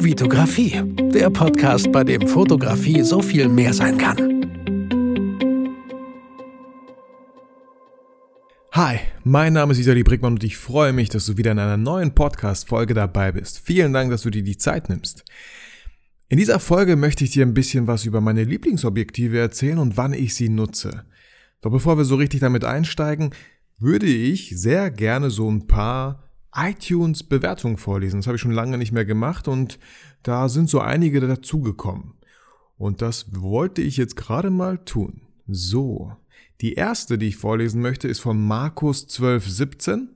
Vitografie, der Podcast, bei dem Fotografie so viel mehr sein kann. Hi, mein Name ist Isali Brickmann und ich freue mich, dass du wieder in einer neuen Podcast-Folge dabei bist. Vielen Dank, dass du dir die Zeit nimmst. In dieser Folge möchte ich dir ein bisschen was über meine Lieblingsobjektive erzählen und wann ich sie nutze. Doch bevor wir so richtig damit einsteigen, würde ich sehr gerne so ein paar iTunes-Bewertungen vorlesen. Das habe ich schon lange nicht mehr gemacht und da sind so einige dazugekommen. Und das wollte ich jetzt gerade mal tun. So. Die erste, die ich vorlesen möchte, ist von Markus1217.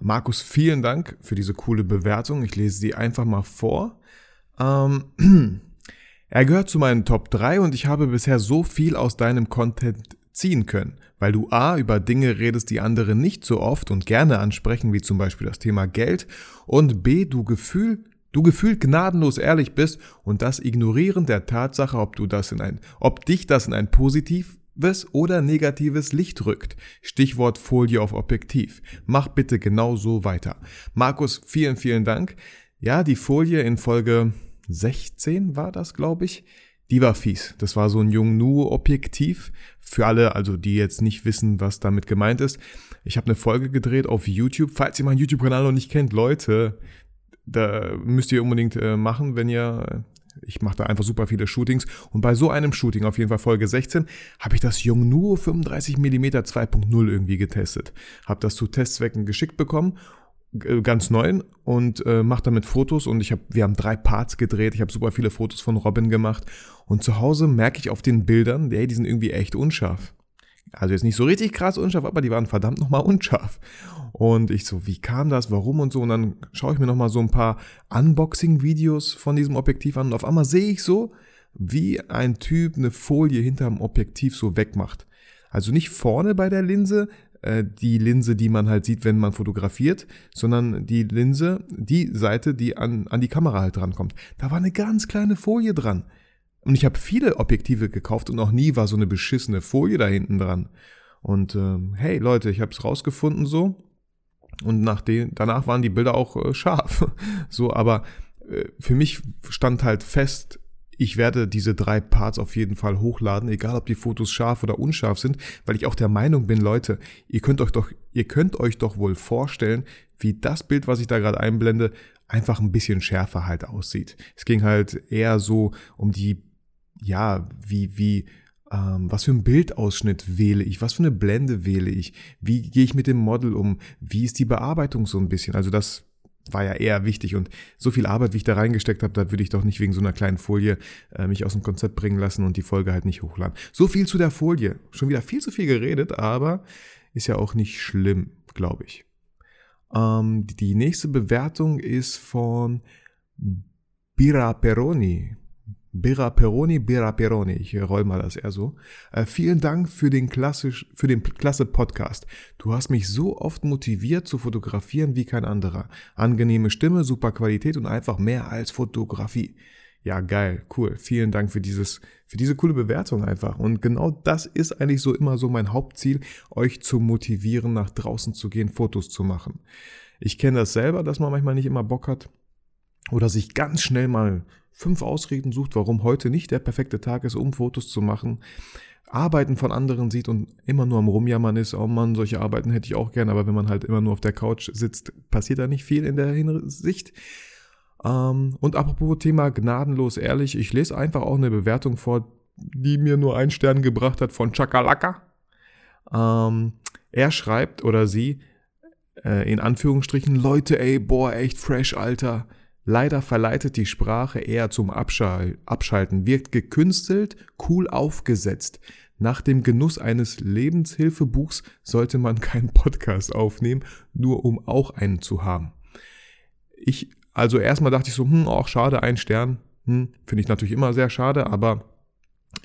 Markus, vielen Dank für diese coole Bewertung. Ich lese sie einfach mal vor. Ähm, er gehört zu meinen Top 3 und ich habe bisher so viel aus deinem Content ziehen können, weil du a. über Dinge redest, die andere nicht so oft und gerne ansprechen, wie zum Beispiel das Thema Geld, und b. du Gefühl Du gefühlt gnadenlos ehrlich bist und das Ignorieren der Tatsache, ob du das in ein, ob dich das in ein positives oder negatives Licht rückt. Stichwort Folie auf Objektiv. Mach bitte genau so weiter. Markus, vielen, vielen Dank. Ja, die Folie in Folge 16 war das, glaube ich. Die war fies. Das war so ein Jungnu-Objektiv. Für alle, also die jetzt nicht wissen, was damit gemeint ist. Ich habe eine Folge gedreht auf YouTube. Falls ihr meinen YouTube-Kanal noch nicht kennt, Leute, da müsst ihr unbedingt äh, machen, wenn ihr ich mache da einfach super viele Shootings und bei so einem Shooting, auf jeden Fall Folge 16, habe ich das Yongnuo 35mm 2.0 irgendwie getestet. Habe das zu Testzwecken geschickt bekommen äh, ganz neu und äh, mache damit Fotos und ich habe wir haben drei Parts gedreht, ich habe super viele Fotos von Robin gemacht und zu Hause merke ich auf den Bildern, hey, die sind irgendwie echt unscharf. Also jetzt nicht so richtig krass unscharf, aber die waren verdammt nochmal unscharf. Und ich so, wie kam das, warum und so. Und dann schaue ich mir nochmal so ein paar Unboxing-Videos von diesem Objektiv an und auf einmal sehe ich so, wie ein Typ eine Folie hinterm Objektiv so wegmacht. Also nicht vorne bei der Linse, äh, die Linse, die man halt sieht, wenn man fotografiert, sondern die Linse, die Seite, die an, an die Kamera halt drankommt. Da war eine ganz kleine Folie dran. Und ich habe viele Objektive gekauft und noch nie war so eine beschissene Folie da hinten dran. Und ähm, hey Leute, ich habe es rausgefunden so. Und nach den, danach waren die Bilder auch äh, scharf. so, aber äh, für mich stand halt fest, ich werde diese drei Parts auf jeden Fall hochladen, egal ob die Fotos scharf oder unscharf sind, weil ich auch der Meinung bin, Leute, ihr könnt euch doch, ihr könnt euch doch wohl vorstellen, wie das Bild, was ich da gerade einblende, einfach ein bisschen schärfer halt aussieht. Es ging halt eher so um die, ja, wie, wie, ähm, was für ein Bildausschnitt wähle ich, was für eine Blende wähle ich, wie gehe ich mit dem Model um, wie ist die Bearbeitung so ein bisschen. Also das war ja eher wichtig und so viel Arbeit, wie ich da reingesteckt habe, da würde ich doch nicht wegen so einer kleinen Folie äh, mich aus dem Konzept bringen lassen und die Folge halt nicht hochladen. So viel zu der Folie. Schon wieder viel zu viel geredet, aber ist ja auch nicht schlimm, glaube ich. Ähm, die nächste Bewertung ist von Bira Peroni. Bera Peroni, Bera Peroni, ich roll mal das eher so. Äh, vielen Dank für den, klassisch, für den klasse Podcast. Du hast mich so oft motiviert zu fotografieren wie kein anderer. Angenehme Stimme, super Qualität und einfach mehr als Fotografie. Ja, geil, cool. Vielen Dank für dieses, für diese coole Bewertung einfach. Und genau das ist eigentlich so immer so mein Hauptziel, euch zu motivieren, nach draußen zu gehen, Fotos zu machen. Ich kenne das selber, dass man manchmal nicht immer Bock hat oder sich ganz schnell mal fünf Ausreden sucht, warum heute nicht der perfekte Tag ist, um Fotos zu machen, Arbeiten von anderen sieht und immer nur am Rumjammern ist, oh Mann, solche Arbeiten hätte ich auch gern, aber wenn man halt immer nur auf der Couch sitzt, passiert da nicht viel in der Hinsicht. Ähm, und apropos Thema gnadenlos ehrlich, ich lese einfach auch eine Bewertung vor, die mir nur einen Stern gebracht hat von Chakalaka. Ähm, er schreibt oder sie äh, in Anführungsstrichen, Leute, ey, boah, echt fresh, Alter. Leider verleitet die Sprache eher zum Abschal Abschalten, wirkt gekünstelt, cool aufgesetzt. Nach dem Genuss eines Lebenshilfebuchs sollte man keinen Podcast aufnehmen, nur um auch einen zu haben. Ich, also erstmal dachte ich so, hm, auch schade, ein Stern, hm, finde ich natürlich immer sehr schade, aber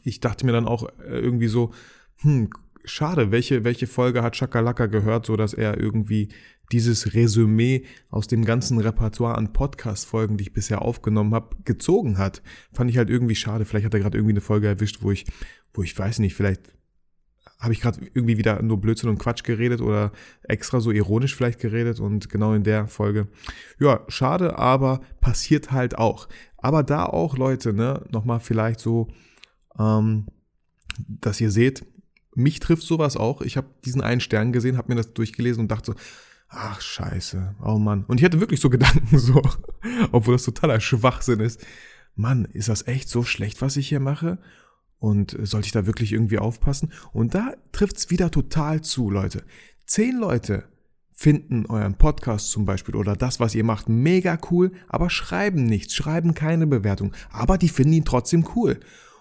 ich dachte mir dann auch äh, irgendwie so, hm, schade, welche, welche Folge hat Chakalaka gehört, so dass er irgendwie dieses Resümee aus dem ganzen Repertoire an Podcast-Folgen, die ich bisher aufgenommen habe, gezogen hat. Fand ich halt irgendwie schade. Vielleicht hat er gerade irgendwie eine Folge erwischt, wo ich, wo ich weiß nicht, vielleicht habe ich gerade irgendwie wieder nur Blödsinn und Quatsch geredet oder extra so ironisch vielleicht geredet und genau in der Folge. Ja, schade, aber passiert halt auch. Aber da auch, Leute, ne, nochmal vielleicht so, ähm, dass ihr seht, mich trifft sowas auch. Ich habe diesen einen Stern gesehen, habe mir das durchgelesen und dachte so, ach scheiße, oh Mann. Und ich hatte wirklich so Gedanken so, obwohl das totaler Schwachsinn ist. Mann, ist das echt so schlecht, was ich hier mache? Und sollte ich da wirklich irgendwie aufpassen? Und da trifft's wieder total zu, Leute. Zehn Leute finden euren Podcast zum Beispiel oder das, was ihr macht, mega cool, aber schreiben nichts, schreiben keine Bewertung. Aber die finden ihn trotzdem cool.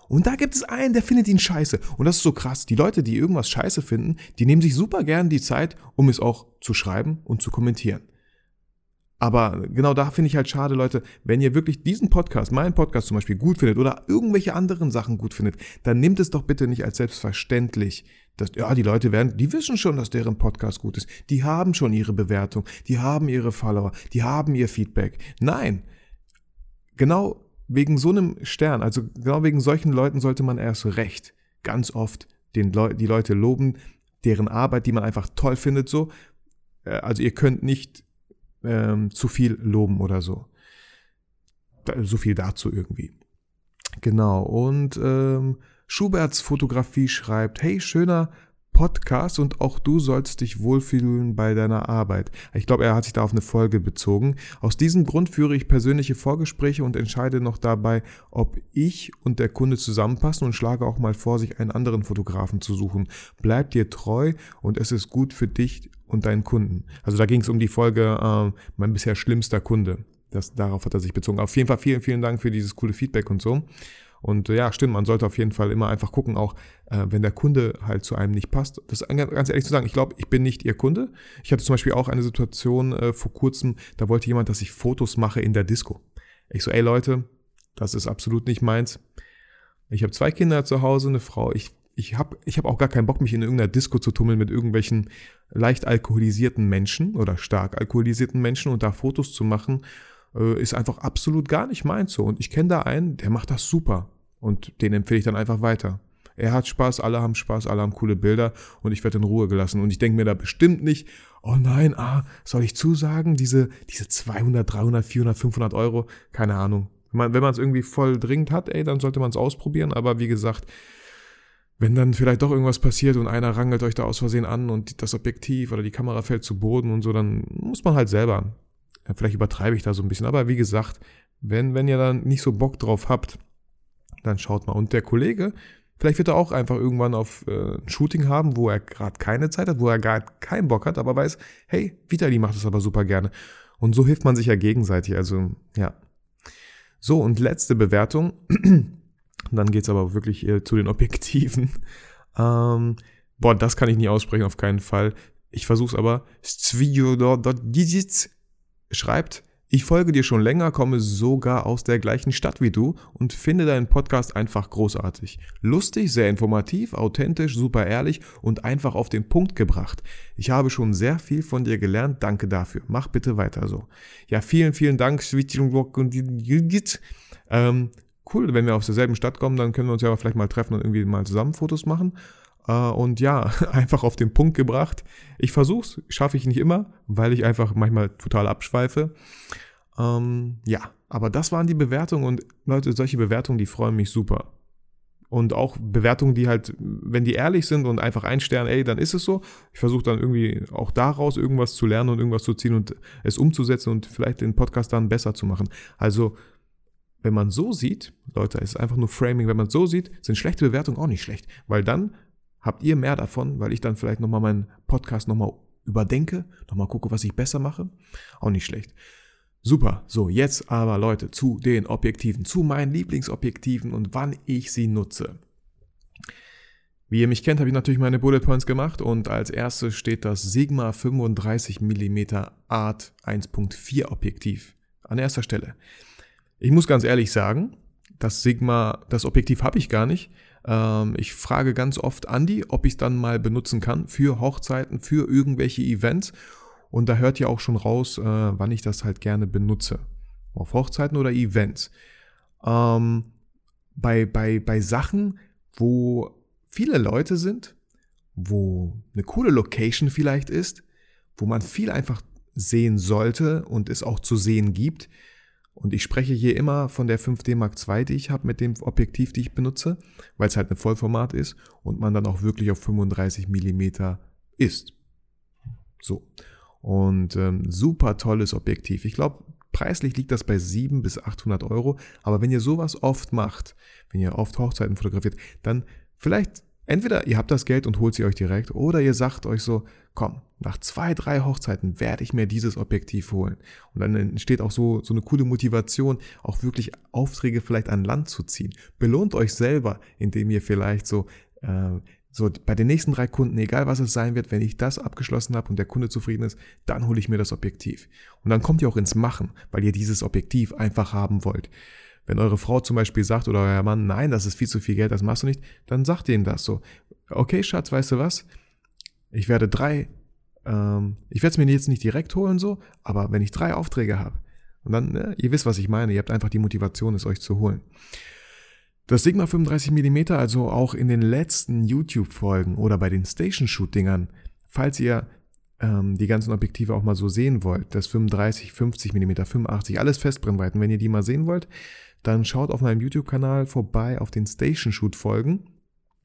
Und da gibt es einen, der findet ihn scheiße. Und das ist so krass. Die Leute, die irgendwas scheiße finden, die nehmen sich super gern die Zeit, um es auch zu schreiben und zu kommentieren. Aber genau da finde ich halt schade, Leute, wenn ihr wirklich diesen Podcast, meinen Podcast zum Beispiel gut findet oder irgendwelche anderen Sachen gut findet, dann nimmt es doch bitte nicht als selbstverständlich, dass, ja, die Leute werden, die wissen schon, dass deren Podcast gut ist. Die haben schon ihre Bewertung, die haben ihre Follower, die haben ihr Feedback. Nein. Genau wegen so einem Stern, also genau wegen solchen Leuten sollte man erst recht ganz oft den Le die Leute loben, deren Arbeit, die man einfach toll findet, so. Äh, also ihr könnt nicht ähm, zu viel loben oder so. Da, so viel dazu irgendwie. Genau. Und ähm, Schuberts Fotografie schreibt, hey, schöner Podcast und auch du sollst dich wohlfühlen bei deiner Arbeit. Ich glaube, er hat sich da auf eine Folge bezogen. Aus diesem Grund führe ich persönliche Vorgespräche und entscheide noch dabei, ob ich und der Kunde zusammenpassen und schlage auch mal vor, sich einen anderen Fotografen zu suchen. Bleib dir treu und es ist gut für dich und deinen Kunden. Also da ging es um die Folge äh, mein bisher schlimmster Kunde. Das, darauf hat er sich bezogen. Auf jeden Fall vielen, vielen Dank für dieses coole Feedback und so. Und äh, ja, stimmt, man sollte auf jeden Fall immer einfach gucken, auch äh, wenn der Kunde halt zu einem nicht passt. Das ist ganz ehrlich zu sagen, ich glaube, ich bin nicht ihr Kunde. Ich hatte zum Beispiel auch eine Situation äh, vor kurzem, da wollte jemand, dass ich Fotos mache in der Disco. Ich so, ey Leute, das ist absolut nicht meins. Ich habe zwei Kinder zu Hause, eine Frau. Ich, ich habe ich hab auch gar keinen Bock, mich in irgendeiner Disco zu tummeln mit irgendwelchen leicht alkoholisierten Menschen oder stark alkoholisierten Menschen und da Fotos zu machen äh, ist einfach absolut gar nicht meins so. Und ich kenne da einen, der macht das super. Und den empfehle ich dann einfach weiter. Er hat Spaß, alle haben Spaß, alle haben coole Bilder und ich werde in Ruhe gelassen. Und ich denke mir da bestimmt nicht, oh nein, ah, soll ich zusagen, diese, diese 200, 300, 400, 500 Euro, keine Ahnung. Wenn man es irgendwie voll dringend hat, ey, dann sollte man es ausprobieren. Aber wie gesagt, wenn dann vielleicht doch irgendwas passiert und einer rangelt euch da aus Versehen an und das Objektiv oder die Kamera fällt zu Boden und so, dann muss man halt selber Vielleicht übertreibe ich da so ein bisschen, aber wie gesagt, wenn, wenn ihr dann nicht so Bock drauf habt, dann schaut mal. Und der Kollege, vielleicht wird er auch einfach irgendwann auf äh, ein Shooting haben, wo er gerade keine Zeit hat, wo er gar keinen Bock hat, aber weiß, hey, Vitali macht das aber super gerne. Und so hilft man sich ja gegenseitig. Also, ja. So, und letzte Bewertung. dann geht's aber wirklich äh, zu den Objektiven. Ähm, boah, das kann ich nie aussprechen, auf keinen Fall. Ich versuch's aber. Schreibt, ich folge dir schon länger, komme sogar aus der gleichen Stadt wie du und finde deinen Podcast einfach großartig. Lustig, sehr informativ, authentisch, super ehrlich und einfach auf den Punkt gebracht. Ich habe schon sehr viel von dir gelernt, danke dafür. Mach bitte weiter so. Ja, vielen, vielen Dank. Ähm, cool, wenn wir aus derselben Stadt kommen, dann können wir uns ja vielleicht mal treffen und irgendwie mal zusammen Fotos machen. Äh, und ja, einfach auf den Punkt gebracht. Ich versuch's, schaffe ich nicht immer, weil ich einfach manchmal total abschweife. Ähm, ja, aber das waren die Bewertungen und Leute, solche Bewertungen, die freuen mich super. Und auch Bewertungen, die halt, wenn die ehrlich sind und einfach ein Stern, ey, dann ist es so. Ich versuche dann irgendwie auch daraus irgendwas zu lernen und irgendwas zu ziehen und es umzusetzen und vielleicht den Podcast dann besser zu machen. Also, wenn man so sieht, Leute, es ist einfach nur Framing, wenn man so sieht, sind schlechte Bewertungen auch nicht schlecht, weil dann habt ihr mehr davon, weil ich dann vielleicht nochmal meinen Podcast nochmal überdenke, nochmal gucke, was ich besser mache. Auch nicht schlecht. Super. So, jetzt aber Leute zu den Objektiven, zu meinen Lieblingsobjektiven und wann ich sie nutze. Wie ihr mich kennt, habe ich natürlich meine Bullet Points gemacht und als erstes steht das Sigma 35 mm Art 1.4 Objektiv an erster Stelle. Ich muss ganz ehrlich sagen, das Sigma, das Objektiv habe ich gar nicht, ich frage ganz oft Andi, ob ich es dann mal benutzen kann für Hochzeiten, für irgendwelche Events. Und da hört ihr auch schon raus, äh, wann ich das halt gerne benutze. Auf Hochzeiten oder Events. Ähm, bei, bei, bei Sachen, wo viele Leute sind wo eine coole Location vielleicht ist, wo man viel einfach sehen sollte und es auch zu sehen gibt. Und ich spreche hier immer von der 5D Mark II, die ich habe mit dem Objektiv, die ich benutze, weil es halt ein Vollformat ist und man dann auch wirklich auf 35 Millimeter ist. So. Und ähm, super tolles Objektiv. Ich glaube, preislich liegt das bei 700 bis 800 Euro. Aber wenn ihr sowas oft macht, wenn ihr oft Hochzeiten fotografiert, dann vielleicht entweder ihr habt das Geld und holt sie euch direkt oder ihr sagt euch so, komm, nach zwei, drei Hochzeiten werde ich mir dieses Objektiv holen. Und dann entsteht auch so, so eine coole Motivation, auch wirklich Aufträge vielleicht an Land zu ziehen. Belohnt euch selber, indem ihr vielleicht so äh, so, bei den nächsten drei Kunden, egal was es sein wird, wenn ich das abgeschlossen habe und der Kunde zufrieden ist, dann hole ich mir das Objektiv. Und dann kommt ihr auch ins Machen, weil ihr dieses Objektiv einfach haben wollt. Wenn eure Frau zum Beispiel sagt oder euer Mann, nein, das ist viel zu viel Geld, das machst du nicht, dann sagt ihr ihm das so. Okay, Schatz, weißt du was? Ich werde drei, ähm, ich werde es mir jetzt nicht direkt holen so, aber wenn ich drei Aufträge habe, und dann, ne, ihr wisst, was ich meine, ihr habt einfach die Motivation, es euch zu holen. Das Sigma 35 mm, also auch in den letzten YouTube-Folgen oder bei den Station-Shoot-Dingern, falls ihr ähm, die ganzen Objektive auch mal so sehen wollt, das 35, 50 mm, 85, alles Festbrennweiten, wenn ihr die mal sehen wollt, dann schaut auf meinem YouTube-Kanal vorbei auf den Station-Shoot-Folgen.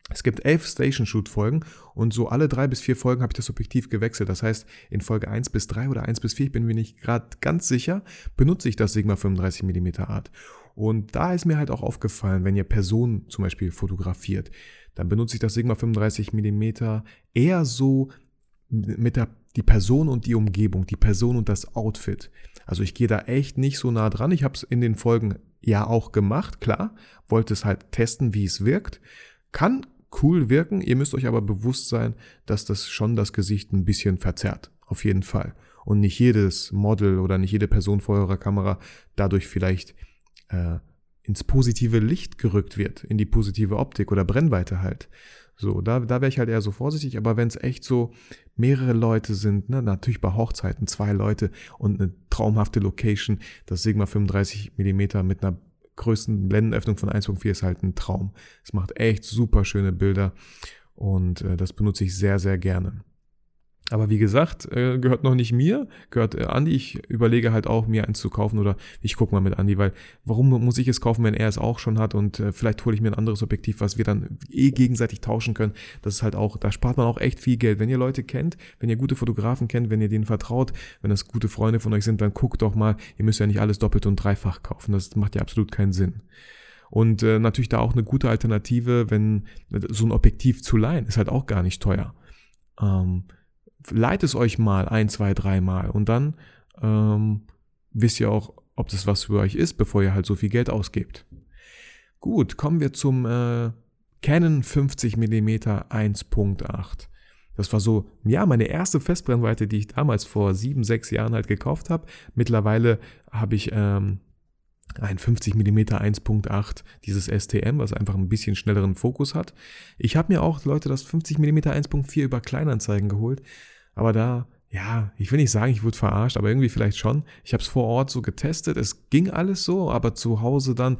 Es gibt elf Station-Shoot-Folgen und so alle drei bis vier Folgen habe ich das Objektiv gewechselt. Das heißt, in Folge 1 bis 3 oder 1 bis 4, ich bin mir nicht gerade ganz sicher, benutze ich das Sigma 35 mm Art. Und da ist mir halt auch aufgefallen, wenn ihr Personen zum Beispiel fotografiert, dann benutze ich das Sigma 35 mm eher so mit der die Person und die Umgebung, die Person und das Outfit. Also ich gehe da echt nicht so nah dran. Ich habe es in den Folgen ja auch gemacht, klar, wollte es halt testen, wie es wirkt. Kann cool wirken, ihr müsst euch aber bewusst sein, dass das schon das Gesicht ein bisschen verzerrt, auf jeden Fall. Und nicht jedes Model oder nicht jede Person vor eurer Kamera dadurch vielleicht äh, ins positive Licht gerückt wird, in die positive Optik oder Brennweite halt. So, da, da wäre ich halt eher so vorsichtig, aber wenn es echt so mehrere Leute sind, ne, natürlich bei Hochzeiten zwei Leute und eine traumhafte Location, das Sigma 35 mm mit einer größten Blendenöffnung von 1.4 ist halt ein Traum. Es macht echt super schöne Bilder und äh, das benutze ich sehr, sehr gerne. Aber wie gesagt, äh, gehört noch nicht mir, gehört äh, Andi. Ich überlege halt auch, mir eins zu kaufen oder ich gucke mal mit Andi, weil warum muss ich es kaufen, wenn er es auch schon hat und äh, vielleicht hole ich mir ein anderes Objektiv, was wir dann eh gegenseitig tauschen können. Das ist halt auch, da spart man auch echt viel Geld. Wenn ihr Leute kennt, wenn ihr gute Fotografen kennt, wenn ihr denen vertraut, wenn das gute Freunde von euch sind, dann guckt doch mal, ihr müsst ja nicht alles doppelt und dreifach kaufen. Das macht ja absolut keinen Sinn. Und äh, natürlich da auch eine gute Alternative, wenn so ein Objektiv zu leihen, ist halt auch gar nicht teuer. Ähm, leiht es euch mal ein, zwei, dreimal und dann ähm, wisst ihr auch, ob das was für euch ist, bevor ihr halt so viel Geld ausgebt. Gut, kommen wir zum äh, Canon 50 mm 1.8. Das war so, ja, meine erste Festbrennweite, die ich damals vor sieben, sechs Jahren halt gekauft habe. Mittlerweile habe ich ähm, ein 50 mm 1.8, dieses STM, was einfach ein bisschen schnelleren Fokus hat. Ich habe mir auch, Leute, das 50 mm 1.4 über Kleinanzeigen geholt. Aber da, ja, ich will nicht sagen, ich wurde verarscht, aber irgendwie vielleicht schon. Ich habe es vor Ort so getestet, es ging alles so, aber zu Hause dann,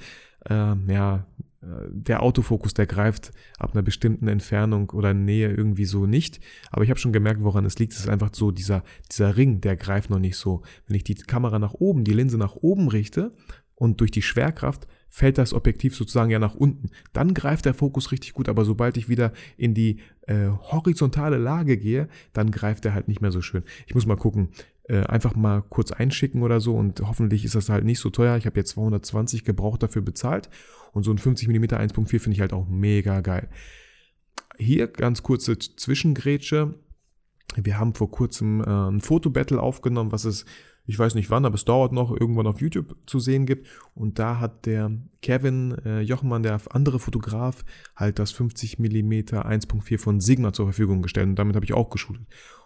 äh, ja, äh, der Autofokus, der greift ab einer bestimmten Entfernung oder Nähe irgendwie so nicht. Aber ich habe schon gemerkt, woran es liegt. Es ist einfach so, dieser, dieser Ring, der greift noch nicht so. Wenn ich die Kamera nach oben, die Linse nach oben richte und durch die Schwerkraft fällt das Objektiv sozusagen ja nach unten. Dann greift der Fokus richtig gut, aber sobald ich wieder in die äh, horizontale Lage gehe, dann greift er halt nicht mehr so schön. Ich muss mal gucken, äh, einfach mal kurz einschicken oder so und hoffentlich ist das halt nicht so teuer. Ich habe jetzt 220 gebraucht dafür bezahlt und so ein 50 mm 1.4 finde ich halt auch mega geil. Hier ganz kurze Zwischengrätsche. Wir haben vor kurzem äh, ein Fotobattle aufgenommen, was es ich weiß nicht wann, aber es dauert noch, irgendwann auf YouTube zu sehen gibt. Und da hat der Kevin äh, Jochmann, der andere Fotograf, halt das 50 mm 1.4 von Sigma zur Verfügung gestellt. Und damit habe ich auch geschult.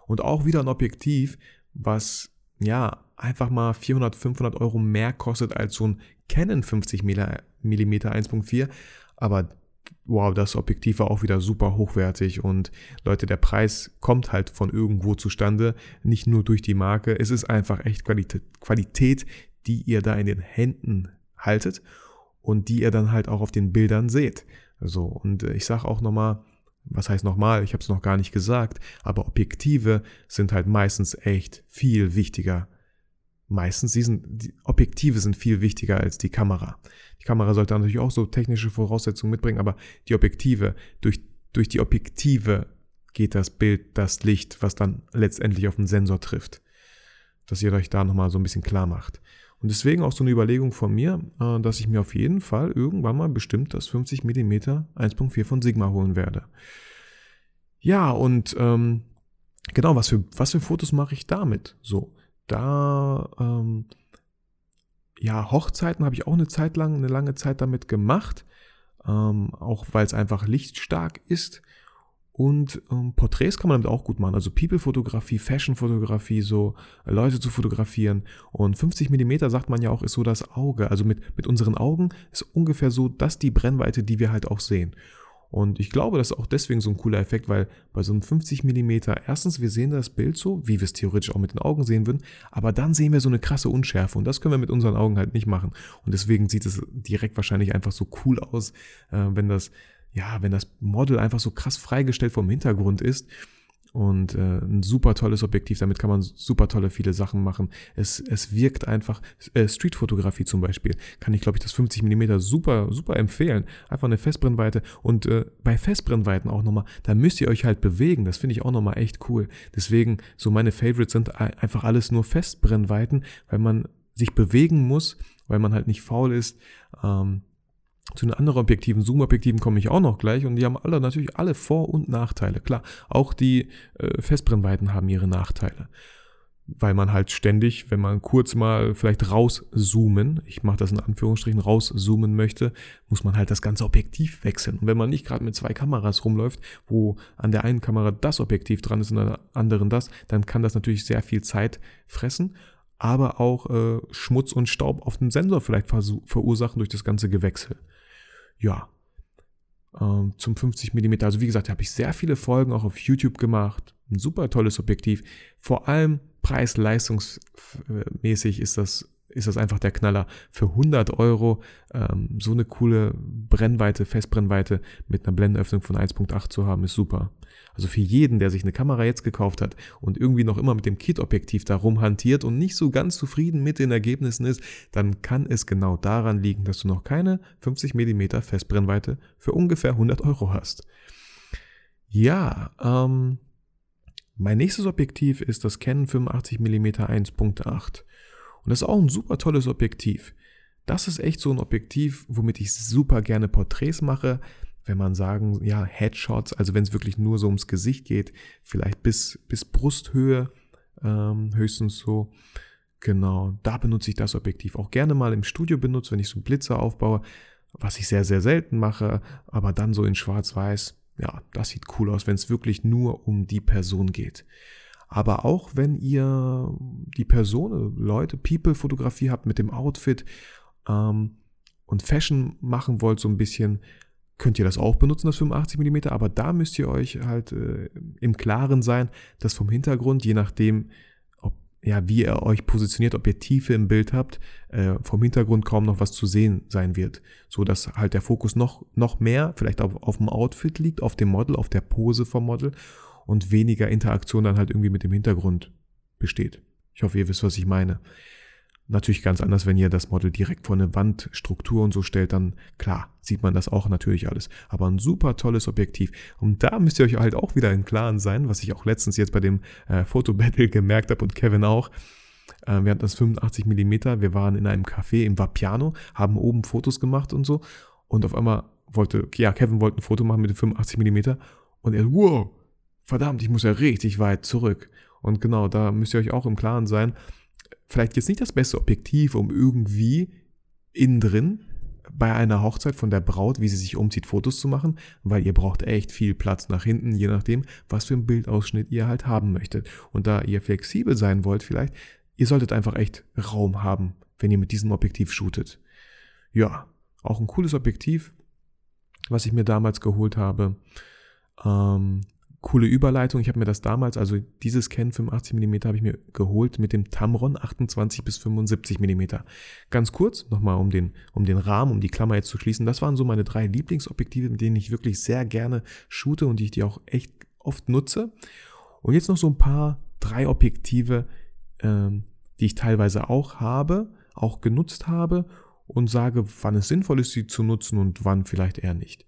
Und auch wieder ein Objektiv, was ja einfach mal 400, 500 Euro mehr kostet als so ein Canon 50 mm 1.4. Aber wow, das Objektiv war auch wieder super hochwertig und Leute, der Preis kommt halt von irgendwo zustande, nicht nur durch die Marke. Es ist einfach echt Qualität, die ihr da in den Händen haltet und die ihr dann halt auch auf den Bildern seht. So, und äh, ich sage auch nochmal, was heißt nochmal, ich habe es noch gar nicht gesagt, aber Objektive sind halt meistens echt viel wichtiger. Meistens, die, sind, die Objektive sind viel wichtiger als die Kamera. Die Kamera sollte natürlich auch so technische Voraussetzungen mitbringen, aber die Objektive, durch, durch die Objektive geht das Bild, das Licht, was dann letztendlich auf den Sensor trifft. Dass ihr euch da nochmal so ein bisschen klar macht. Und deswegen auch so eine Überlegung von mir, äh, dass ich mir auf jeden Fall irgendwann mal bestimmt das 50 mm 1.4 von Sigma holen werde. Ja, und ähm, genau, was für, was für Fotos mache ich damit? So, da, ähm, ja, Hochzeiten habe ich auch eine Zeit lang, eine lange Zeit damit gemacht, ähm, auch weil es einfach lichtstark ist. Und ähm, Porträts kann man damit auch gut machen. Also People-Fotografie, Fashion-Fotografie, so äh, Leute zu fotografieren. Und 50 Millimeter sagt man ja auch, ist so das Auge. Also mit, mit unseren Augen ist ungefähr so das die Brennweite, die wir halt auch sehen. Und ich glaube, das ist auch deswegen so ein cooler Effekt, weil bei so einem 50 Millimeter, erstens, wir sehen das Bild so, wie wir es theoretisch auch mit den Augen sehen würden, aber dann sehen wir so eine krasse Unschärfe und das können wir mit unseren Augen halt nicht machen. Und deswegen sieht es direkt wahrscheinlich einfach so cool aus, äh, wenn das ja, wenn das Model einfach so krass freigestellt vom Hintergrund ist und äh, ein super tolles Objektiv, damit kann man super tolle viele Sachen machen. Es, es wirkt einfach, äh, Streetfotografie zum Beispiel, kann ich glaube ich das 50 mm super, super empfehlen. Einfach eine Festbrennweite und äh, bei Festbrennweiten auch nochmal, da müsst ihr euch halt bewegen, das finde ich auch nochmal echt cool. Deswegen, so meine Favorites sind einfach alles nur Festbrennweiten, weil man sich bewegen muss, weil man halt nicht faul ist. Ähm, zu den anderen Objektiven, Zoom-Objektiven komme ich auch noch gleich und die haben alle natürlich alle Vor- und Nachteile. Klar, auch die äh, Festbrennweiten haben ihre Nachteile. Weil man halt ständig, wenn man kurz mal vielleicht rauszoomen, ich mache das in Anführungsstrichen, rauszoomen möchte, muss man halt das ganze Objektiv wechseln. Und wenn man nicht gerade mit zwei Kameras rumläuft, wo an der einen Kamera das Objektiv dran ist und an der anderen das, dann kann das natürlich sehr viel Zeit fressen aber auch äh, Schmutz und Staub auf dem Sensor vielleicht verursachen durch das ganze Gewechsel ja, ähm, zum 50 mm. Also wie gesagt, habe ich sehr viele Folgen auch auf YouTube gemacht. Ein super tolles Objektiv. Vor allem preis-leistungsmäßig ist das ist das einfach der Knaller. Für 100 Euro ähm, so eine coole Brennweite, Festbrennweite mit einer Blendenöffnung von 1.8 zu haben, ist super. Also für jeden, der sich eine Kamera jetzt gekauft hat und irgendwie noch immer mit dem Kit-Objektiv da rumhantiert und nicht so ganz zufrieden mit den Ergebnissen ist, dann kann es genau daran liegen, dass du noch keine 50 mm Festbrennweite für ungefähr 100 Euro hast. Ja, ähm, mein nächstes Objektiv ist das Canon 85 mm 1.8. Und das ist auch ein super tolles Objektiv. Das ist echt so ein Objektiv, womit ich super gerne Porträts mache. Wenn man sagen, ja, Headshots, also wenn es wirklich nur so ums Gesicht geht, vielleicht bis, bis Brusthöhe, ähm, höchstens so. Genau, da benutze ich das Objektiv. Auch gerne mal im Studio benutze, wenn ich so Blitze aufbaue, was ich sehr, sehr selten mache, aber dann so in Schwarz-Weiß. Ja, das sieht cool aus, wenn es wirklich nur um die Person geht. Aber auch wenn ihr die Person, Leute, People-Fotografie habt mit dem Outfit ähm, und Fashion machen wollt, so ein bisschen, könnt ihr das auch benutzen, das 85 mm. Aber da müsst ihr euch halt äh, im Klaren sein, dass vom Hintergrund, je nachdem, ob, ja, wie ihr euch positioniert, ob ihr Tiefe im Bild habt, äh, vom Hintergrund kaum noch was zu sehen sein wird. So dass halt der Fokus noch, noch mehr vielleicht auf, auf dem Outfit liegt, auf dem Model, auf der Pose vom Model und weniger Interaktion dann halt irgendwie mit dem Hintergrund besteht. Ich hoffe, ihr wisst, was ich meine. Natürlich ganz anders, wenn ihr das Model direkt vor eine Wandstruktur und so stellt, dann klar, sieht man das auch natürlich alles. Aber ein super tolles Objektiv. Und da müsst ihr euch halt auch wieder im Klaren sein, was ich auch letztens jetzt bei dem äh, Fotobattle gemerkt habe und Kevin auch. Äh, wir hatten das 85 Millimeter. wir waren in einem Café im Vapiano, haben oben Fotos gemacht und so. Und auf einmal wollte, ja, Kevin wollte ein Foto machen mit dem 85 Millimeter und er, wow, verdammt, ich muss ja richtig weit zurück. Und genau, da müsst ihr euch auch im Klaren sein. Vielleicht jetzt nicht das beste Objektiv, um irgendwie innen drin bei einer Hochzeit von der Braut, wie sie sich umzieht, Fotos zu machen, weil ihr braucht echt viel Platz nach hinten, je nachdem, was für einen Bildausschnitt ihr halt haben möchtet. Und da ihr flexibel sein wollt, vielleicht, ihr solltet einfach echt Raum haben, wenn ihr mit diesem Objektiv shootet. Ja, auch ein cooles Objektiv, was ich mir damals geholt habe. Ähm, coole Überleitung. Ich habe mir das damals, also dieses Canon 85 mm habe ich mir geholt mit dem Tamron 28 bis 75 mm. Ganz kurz nochmal, um den, um den Rahmen, um die Klammer jetzt zu schließen. Das waren so meine drei Lieblingsobjektive, mit denen ich wirklich sehr gerne shoote und die ich die auch echt oft nutze. Und jetzt noch so ein paar drei Objektive, ähm, die ich teilweise auch habe, auch genutzt habe und sage, wann es sinnvoll ist, sie zu nutzen und wann vielleicht eher nicht.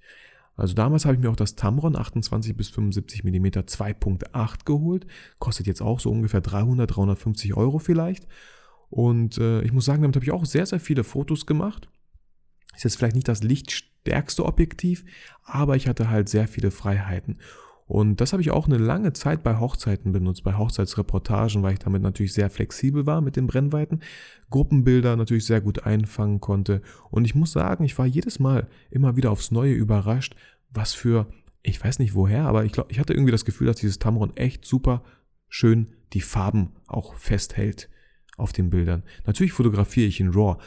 Also damals habe ich mir auch das Tamron 28 bis 75 mm 2.8 geholt. Kostet jetzt auch so ungefähr 300, 350 Euro vielleicht. Und äh, ich muss sagen, damit habe ich auch sehr, sehr viele Fotos gemacht. Ist jetzt vielleicht nicht das lichtstärkste Objektiv, aber ich hatte halt sehr viele Freiheiten. Und das habe ich auch eine lange Zeit bei Hochzeiten benutzt, bei Hochzeitsreportagen, weil ich damit natürlich sehr flexibel war mit den Brennweiten, Gruppenbilder natürlich sehr gut einfangen konnte. Und ich muss sagen, ich war jedes Mal immer wieder aufs Neue überrascht, was für, ich weiß nicht woher, aber ich glaube, ich hatte irgendwie das Gefühl, dass dieses Tamron echt super schön die Farben auch festhält auf den Bildern. Natürlich fotografiere ich in RAW,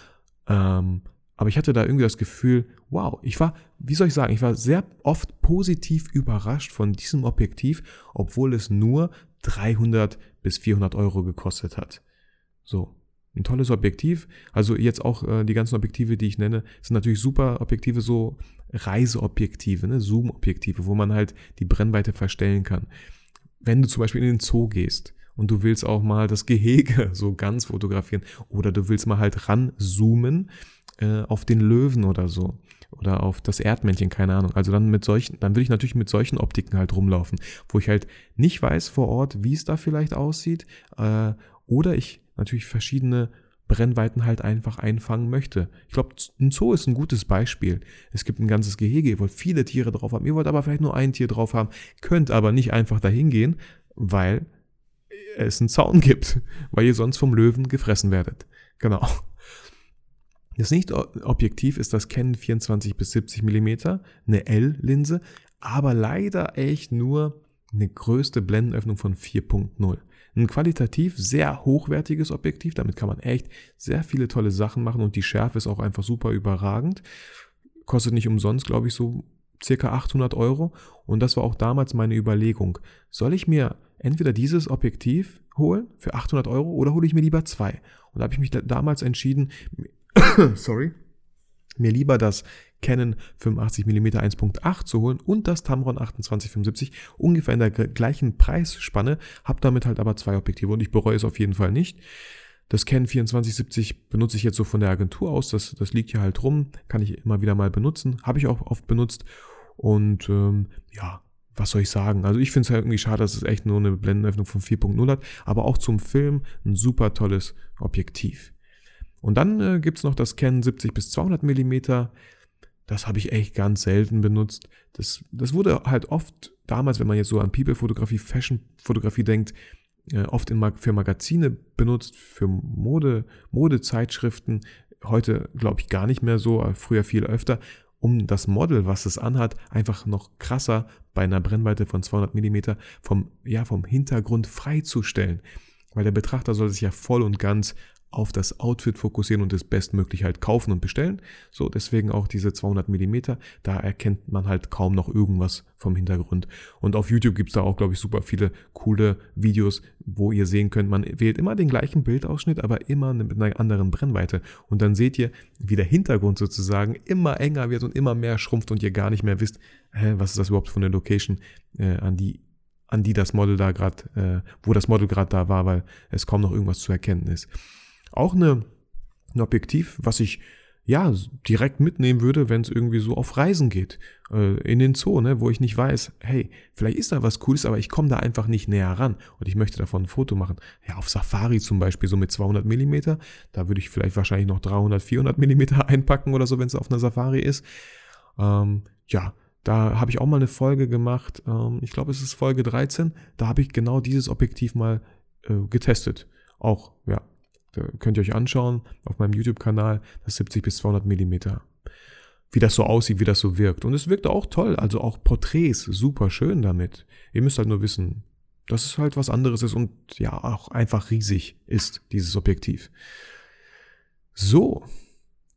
ähm, aber ich hatte da irgendwie das Gefühl, wow, ich war, wie soll ich sagen, ich war sehr oft positiv überrascht von diesem Objektiv, obwohl es nur 300 bis 400 Euro gekostet hat. So, ein tolles Objektiv. Also jetzt auch äh, die ganzen Objektive, die ich nenne, sind natürlich super Objektive, so Reiseobjektive, ne? Zoom-Objektive, wo man halt die Brennweite verstellen kann. Wenn du zum Beispiel in den Zoo gehst und du willst auch mal das Gehege so ganz fotografieren oder du willst mal halt ranzoomen, äh, auf den Löwen oder so. Oder auf das Erdmännchen, keine Ahnung. Also dann mit solchen, dann will ich natürlich mit solchen Optiken halt rumlaufen, wo ich halt nicht weiß vor Ort, wie es da vielleicht aussieht. Äh, oder ich natürlich verschiedene Brennweiten halt einfach einfangen möchte. Ich glaube, ein Zoo ist ein gutes Beispiel. Es gibt ein ganzes Gehege, ihr wollt viele Tiere drauf haben, ihr wollt aber vielleicht nur ein Tier drauf haben, könnt aber nicht einfach dahin gehen, weil es einen Zaun gibt, weil ihr sonst vom Löwen gefressen werdet. Genau. Das Nicht-Objektiv ist das Canon 24 bis 70 mm, eine L-Linse, aber leider echt nur eine größte Blendenöffnung von 4.0. Ein qualitativ sehr hochwertiges Objektiv, damit kann man echt sehr viele tolle Sachen machen und die Schärfe ist auch einfach super überragend. Kostet nicht umsonst, glaube ich, so circa 800 Euro und das war auch damals meine Überlegung. Soll ich mir entweder dieses Objektiv holen für 800 Euro oder hole ich mir lieber zwei? Und da habe ich mich damals entschieden, sorry, mir lieber das Canon 85mm 1.8 zu holen und das Tamron 2875 ungefähr in der gleichen Preisspanne, habe damit halt aber zwei Objektive und ich bereue es auf jeden Fall nicht. Das Canon 2470 benutze ich jetzt so von der Agentur aus, das, das liegt hier halt rum, kann ich immer wieder mal benutzen, habe ich auch oft benutzt und ähm, ja, was soll ich sagen? Also ich finde es halt irgendwie schade, dass es echt nur eine Blendenöffnung von 4.0 hat, aber auch zum Film ein super tolles Objektiv. Und dann äh, gibt es noch das Canon 70 bis 200 mm. Das habe ich echt ganz selten benutzt. Das, das wurde halt oft damals, wenn man jetzt so an People-Fotografie, Fashion-Fotografie denkt, äh, oft in, für Magazine benutzt, für Mode, Modezeitschriften. Heute glaube ich gar nicht mehr so, früher viel öfter, um das Model, was es anhat, einfach noch krasser bei einer Brennweite von 200 mm vom, ja, vom Hintergrund freizustellen. Weil der Betrachter soll sich ja voll und ganz auf das Outfit fokussieren und es bestmöglich halt kaufen und bestellen. So, deswegen auch diese 200 Millimeter. Da erkennt man halt kaum noch irgendwas vom Hintergrund. Und auf YouTube gibt's da auch, glaube ich, super viele coole Videos, wo ihr sehen könnt, man wählt immer den gleichen Bildausschnitt, aber immer mit einer anderen Brennweite. Und dann seht ihr, wie der Hintergrund sozusagen immer enger wird und immer mehr schrumpft und ihr gar nicht mehr wisst, hä, was ist das überhaupt für eine Location, äh, an die an die das Model da gerade, äh, wo das Model gerade da war, weil es kaum noch irgendwas zu erkennen ist. Auch eine, ein Objektiv, was ich ja direkt mitnehmen würde, wenn es irgendwie so auf Reisen geht. Äh, in den Zoo, ne, wo ich nicht weiß, hey, vielleicht ist da was Cooles, aber ich komme da einfach nicht näher ran und ich möchte davon ein Foto machen. Ja, auf Safari zum Beispiel, so mit 200 Millimeter, da würde ich vielleicht wahrscheinlich noch 300, 400 Millimeter einpacken oder so, wenn es auf einer Safari ist. Ähm, ja, da habe ich auch mal eine Folge gemacht, ähm, ich glaube es ist Folge 13, da habe ich genau dieses Objektiv mal äh, getestet. Auch, ja, könnt ihr euch anschauen auf meinem YouTube-Kanal, das 70 bis 200 Millimeter. Wie das so aussieht, wie das so wirkt. Und es wirkt auch toll, also auch Porträts, super schön damit. Ihr müsst halt nur wissen, dass es halt was anderes ist und ja, auch einfach riesig ist, dieses Objektiv. So,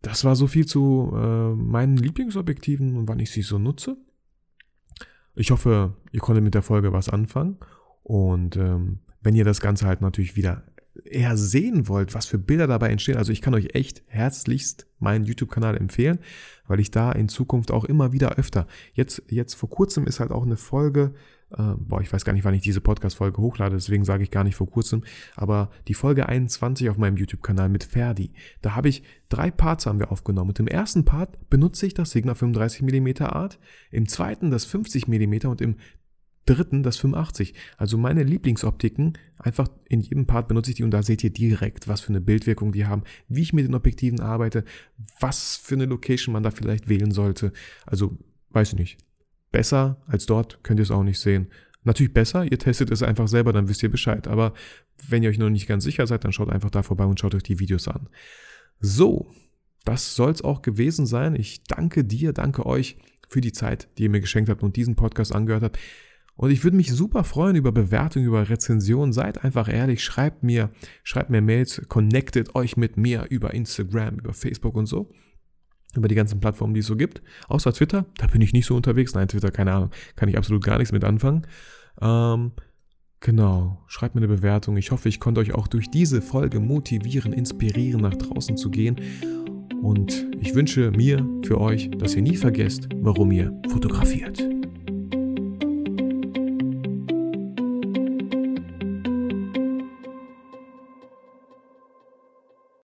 das war so viel zu äh, meinen Lieblingsobjektiven und wann ich sie so nutze. ich hoffe, ihr konntet mit der Folge was anfangen. Und ähm, wenn ihr das Ganze halt natürlich wieder eher sehen wollt, was für Bilder dabei entstehen, also ich kann euch echt herzlichst meinen YouTube-Kanal empfehlen, weil ich da in Zukunft auch immer wieder öfter. Jetzt, jetzt vor kurzem ist halt auch eine Folge, äh, boah, ich weiß gar nicht, wann ich diese Podcast-Folge hochlade, deswegen sage ich gar nicht vor kurzem, aber die Folge 21 auf meinem YouTube-Kanal mit Ferdi, da habe ich drei Parts haben wir aufgenommen. Und im ersten Part benutze ich das Sigma 35mm Art, im zweiten das 50mm und im dritten das 85. Also meine Lieblingsoptiken, einfach in jedem Part benutze ich die und da seht ihr direkt, was für eine Bildwirkung die haben, wie ich mit den Objektiven arbeite, was für eine Location man da vielleicht wählen sollte. Also, weiß ich nicht. Besser als dort könnt ihr es auch nicht sehen. Natürlich besser, ihr testet es einfach selber, dann wisst ihr Bescheid. Aber wenn ihr euch noch nicht ganz sicher seid, dann schaut einfach da vorbei und schaut euch die Videos an. So, das soll es auch gewesen sein. Ich danke dir, danke euch für die Zeit, die ihr mir geschenkt habt und diesen Podcast angehört habt. Und ich würde mich super freuen über Bewertungen, über Rezensionen. Seid einfach ehrlich, schreibt mir, schreibt mir Mails, connectet euch mit mir über Instagram, über Facebook und so. Über die ganzen Plattformen, die es so gibt. Außer Twitter, da bin ich nicht so unterwegs. Nein, Twitter, keine Ahnung, kann ich absolut gar nichts mit anfangen. Ähm, genau, schreibt mir eine Bewertung. Ich hoffe, ich konnte euch auch durch diese Folge motivieren, inspirieren, nach draußen zu gehen. Und ich wünsche mir für euch, dass ihr nie vergesst, warum ihr fotografiert.